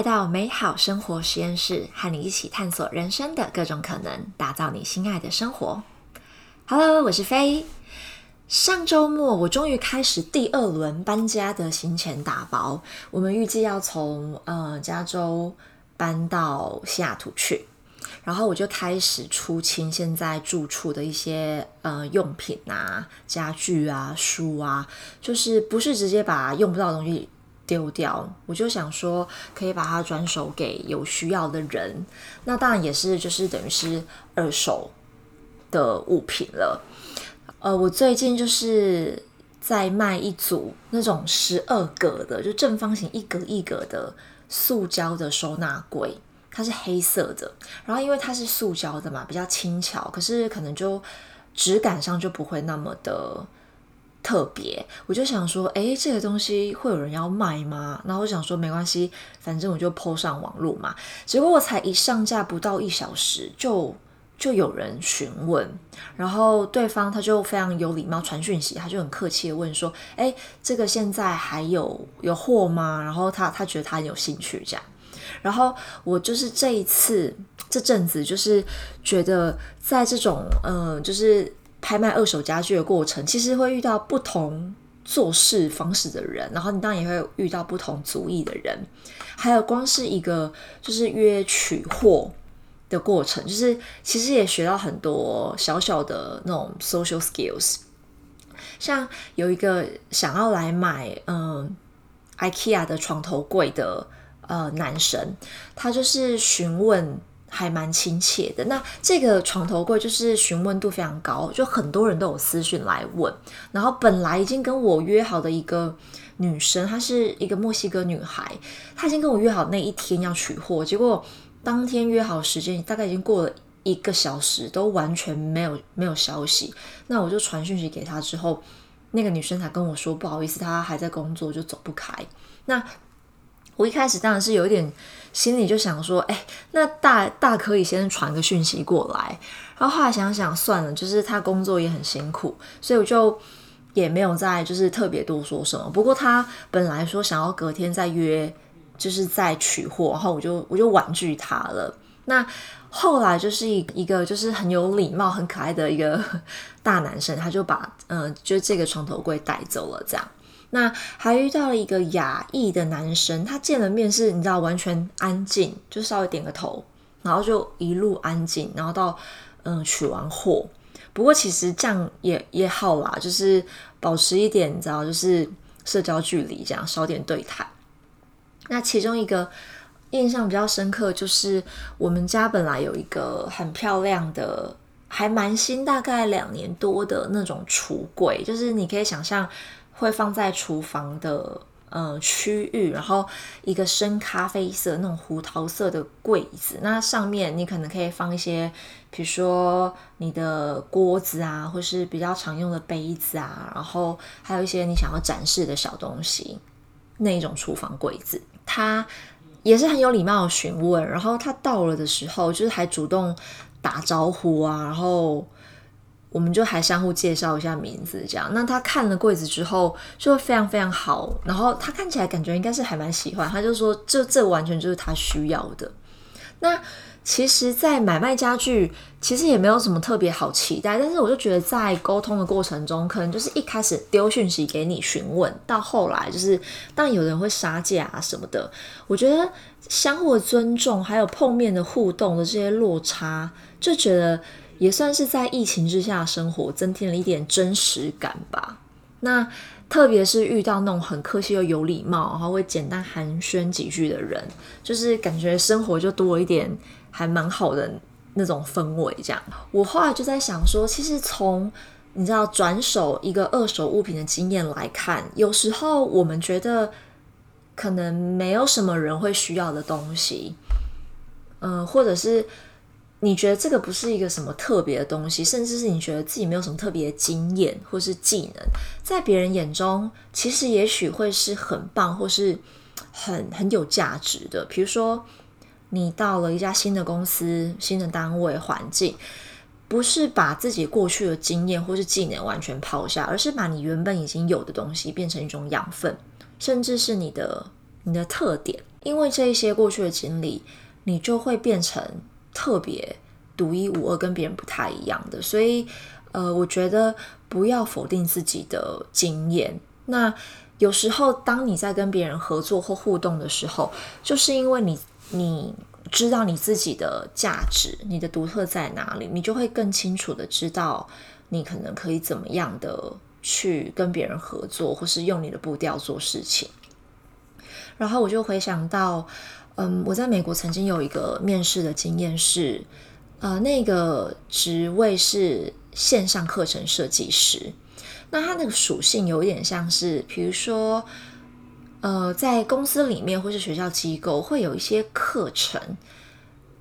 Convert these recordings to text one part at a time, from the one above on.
来到美好生活实验室，和你一起探索人生的各种可能，打造你心爱的生活。Hello，我是飞。上周末我终于开始第二轮搬家的行前打包，我们预计要从呃加州搬到西雅图去，然后我就开始出清现在住处的一些呃用品啊、家具啊、书啊，就是不是直接把用不到的东西。丢掉，我就想说可以把它转手给有需要的人。那当然也是，就是等于是二手的物品了。呃，我最近就是在卖一组那种十二格的，就正方形一格一格的塑胶的收纳柜，它是黑色的。然后因为它是塑胶的嘛，比较轻巧，可是可能就质感上就不会那么的。特别，我就想说，哎，这个东西会有人要卖吗？然后我想说，没关系，反正我就抛上网络嘛。结果我才一上架不到一小时，就就有人询问，然后对方他就非常有礼貌传讯息，他就很客气的问说，哎，这个现在还有有货吗？然后他他觉得他很有兴趣这样，然后我就是这一次这阵子就是觉得在这种嗯，就是。拍卖二手家具的过程，其实会遇到不同做事方式的人，然后你当然也会遇到不同族裔的人，还有光是一个就是约取货的过程，就是其实也学到很多小小的那种 social skills。像有一个想要来买嗯 IKEA 的床头柜的呃男生，他就是询问。还蛮亲切的。那这个床头柜就是询问度非常高，就很多人都有私讯来问。然后本来已经跟我约好的一个女生，她是一个墨西哥女孩，她已经跟我约好那一天要取货，结果当天约好时间大概已经过了一个小时，都完全没有没有消息。那我就传讯息给她之后，那个女生才跟我说不好意思，她还在工作，就走不开。那我一开始当然是有一点心里就想说，哎，那大大可以先传个讯息过来。然后后来想想算了，就是他工作也很辛苦，所以我就也没有再就是特别多说什么。不过他本来说想要隔天再约，就是再取货，然后我就我就婉拒他了。那后来就是一一个就是很有礼貌、很可爱的一个 大男生，他就把嗯，就这个床头柜带走了，这样。那还遇到了一个亚裔的男生，他见了面是，你知道，完全安静，就稍微点个头，然后就一路安静，然后到嗯取完货。不过其实这样也也好啦，就是保持一点，你知道，就是社交距离，这样少点对谈。那其中一个印象比较深刻，就是我们家本来有一个很漂亮的，还蛮新，大概两年多的那种橱柜，就是你可以想象。会放在厨房的呃区域，然后一个深咖啡色那种胡桃色的柜子，那上面你可能可以放一些，比如说你的锅子啊，或是比较常用的杯子啊，然后还有一些你想要展示的小东西，那一种厨房柜子，他也是很有礼貌的询问，然后他到了的时候，就是还主动打招呼啊，然后。我们就还相互介绍一下名字，这样。那他看了柜子之后，就会非常非常好。然后他看起来感觉应该是还蛮喜欢，他就说：“这这完全就是他需要的。”那其实，在买卖家具，其实也没有什么特别好期待。但是，我就觉得在沟通的过程中，可能就是一开始丢讯息给你询问，到后来就是，当然有人会杀价啊什么的。我觉得相互的尊重，还有碰面的互动的这些落差，就觉得。也算是在疫情之下生活，增添了一点真实感吧。那特别是遇到那种很客气又有礼貌，然后会简单寒暄几句的人，就是感觉生活就多一点还蛮好的那种氛围。这样，我后来就在想说，其实从你知道转手一个二手物品的经验来看，有时候我们觉得可能没有什么人会需要的东西，嗯，或者是。你觉得这个不是一个什么特别的东西，甚至是你觉得自己没有什么特别的经验或是技能，在别人眼中，其实也许会是很棒或是很很有价值的。比如说，你到了一家新的公司、新的单位环境，不是把自己过去的经验或是技能完全抛下，而是把你原本已经有的东西变成一种养分，甚至是你的你的特点。因为这一些过去的经历，你就会变成特别独一无二，跟别人不太一样的。所以，呃，我觉得不要否定自己的经验。那有时候，当你在跟别人合作或互动的时候，就是因为你你知道你自己的价值，你的独特在哪里，你就会更清楚的知道你可能可以怎么样的去跟别人合作，或是用你的步调做事情。然后我就回想到，嗯，我在美国曾经有一个面试的经验是，呃，那个职位是线上课程设计师。那它那个属性有一点像是，比如说，呃，在公司里面或是学校机构会有一些课程，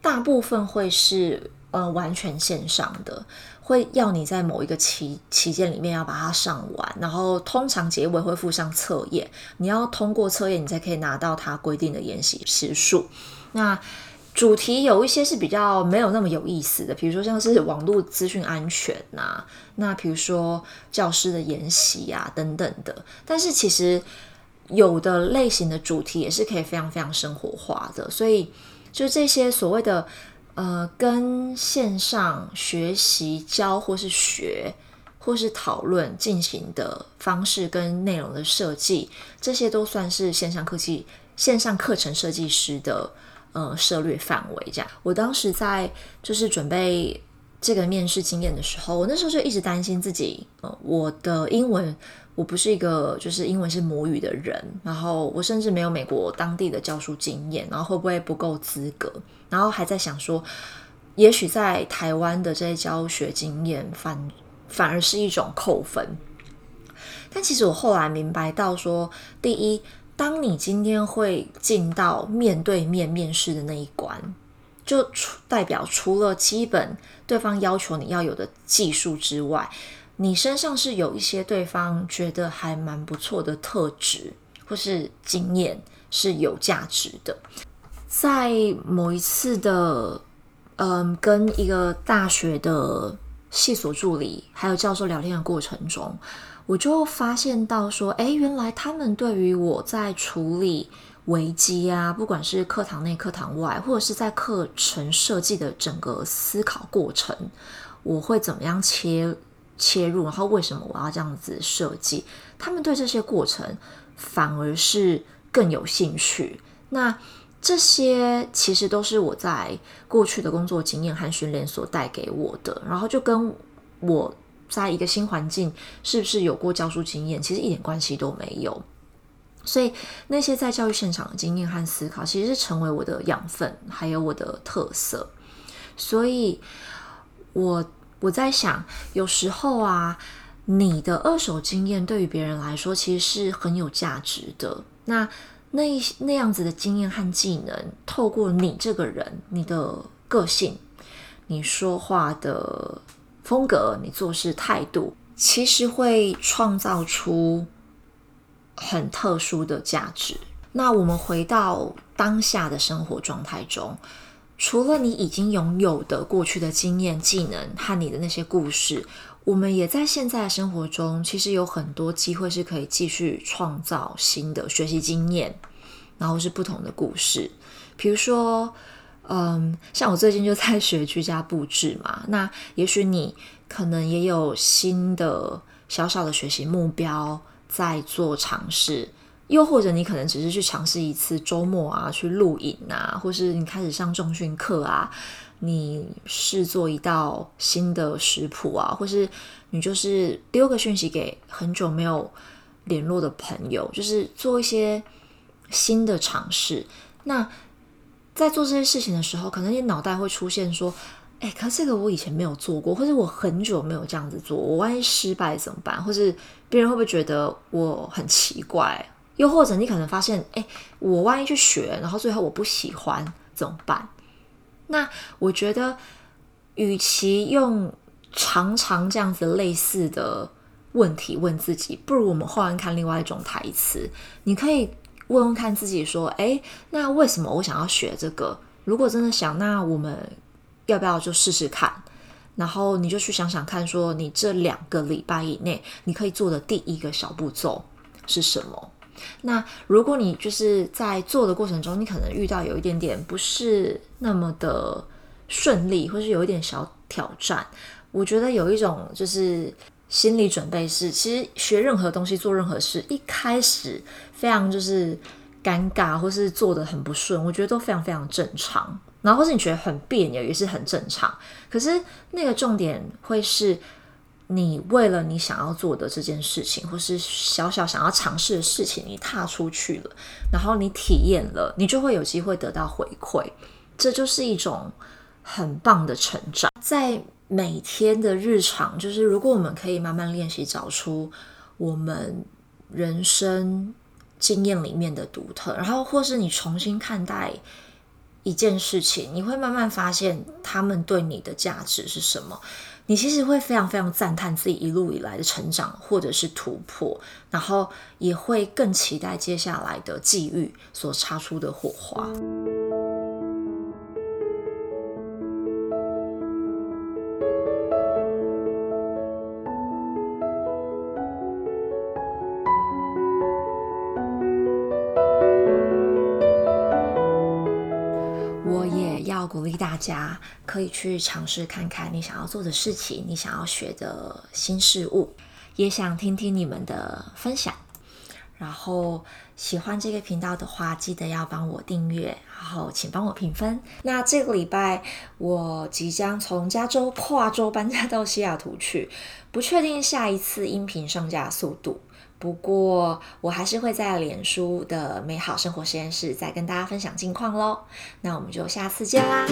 大部分会是呃完全线上的，会要你在某一个期期间里面要把它上完，然后通常结尾会附上测验，你要通过测验，你才可以拿到它规定的研习时数。那主题有一些是比较没有那么有意思的，比如说像是网络资讯安全呐，那比如说教师的研习啊等等的。但是其实有的类型的主题也是可以非常非常生活化的，所以就这些所谓的呃跟线上学习教或是学或是讨论进行的方式跟内容的设计，这些都算是线上科技线上课程设计师的。呃，涉略范围这样。我当时在就是准备这个面试经验的时候，我那时候就一直担心自己，呃，我的英文我不是一个就是英文是母语的人，然后我甚至没有美国当地的教书经验，然后会不会不够资格？然后还在想说，也许在台湾的这些教学经验反反而是一种扣分。但其实我后来明白到说，第一。当你今天会进到面对面面试的那一关，就代表除了基本对方要求你要有的技术之外，你身上是有一些对方觉得还蛮不错的特质或是经验是有价值的。在某一次的嗯跟一个大学的系所助理还有教授聊天的过程中。我就发现到说，哎，原来他们对于我在处理危机啊，不管是课堂内、课堂外，或者是在课程设计的整个思考过程，我会怎么样切切入，然后为什么我要这样子设计？他们对这些过程反而是更有兴趣。那这些其实都是我在过去的工作经验和训练所带给我的，然后就跟我。在一个新环境，是不是有过教书经验？其实一点关系都没有。所以那些在教育现场的经验和思考，其实是成为我的养分，还有我的特色。所以，我我在想，有时候啊，你的二手经验对于别人来说，其实是很有价值的。那那那样子的经验和技能，透过你这个人，你的个性，你说话的。风格，你做事态度，其实会创造出很特殊的价值。那我们回到当下的生活状态中，除了你已经拥有的过去的经验、技能和你的那些故事，我们也在现在的生活中，其实有很多机会是可以继续创造新的学习经验，然后是不同的故事，比如说。嗯，像我最近就在学居家布置嘛，那也许你可能也有新的小小的学习目标在做尝试，又或者你可能只是去尝试一次周末啊，去录影啊，或是你开始上重训课啊，你试做一道新的食谱啊，或是你就是丢个讯息给很久没有联络的朋友，就是做一些新的尝试，那。在做这些事情的时候，可能你脑袋会出现说：“哎，可是这个我以前没有做过，或者我很久没有这样子做，我万一失败怎么办？或是别人会不会觉得我很奇怪？又或者你可能发现，哎，我万一去学，然后最后我不喜欢怎么办？那我觉得，与其用常常这样子类似的问题问自己，不如我们换看另外一种台词，你可以。”问问看自己说，哎，那为什么我想要学这个？如果真的想，那我们要不要就试试看？然后你就去想想看，说你这两个礼拜以内你可以做的第一个小步骤是什么？那如果你就是在做的过程中，你可能遇到有一点点不是那么的顺利，或是有一点小挑战，我觉得有一种就是心理准备是，其实学任何东西、做任何事，一开始非常就是尴尬，或是做的很不顺，我觉得都非常非常正常。然后或是你觉得很别扭，也是很正常。可是那个重点会是。你为了你想要做的这件事情，或是小小想要尝试的事情，你踏出去了，然后你体验了，你就会有机会得到回馈，这就是一种很棒的成长。在每天的日常，就是如果我们可以慢慢练习，找出我们人生经验里面的独特，然后或是你重新看待一件事情，你会慢慢发现他们对你的价值是什么。你其实会非常非常赞叹自己一路以来的成长或者是突破，然后也会更期待接下来的际遇所擦出的火花。鼓励大家可以去尝试看看你想要做的事情，你想要学的新事物，也想听听你们的分享。然后喜欢这个频道的话，记得要帮我订阅，然后请帮我评分。那这个礼拜我即将从加州跨州搬家到西雅图去，不确定下一次音频上架速度。不过，我还是会在脸书的美好生活实验室再跟大家分享近况喽。那我们就下次见啦！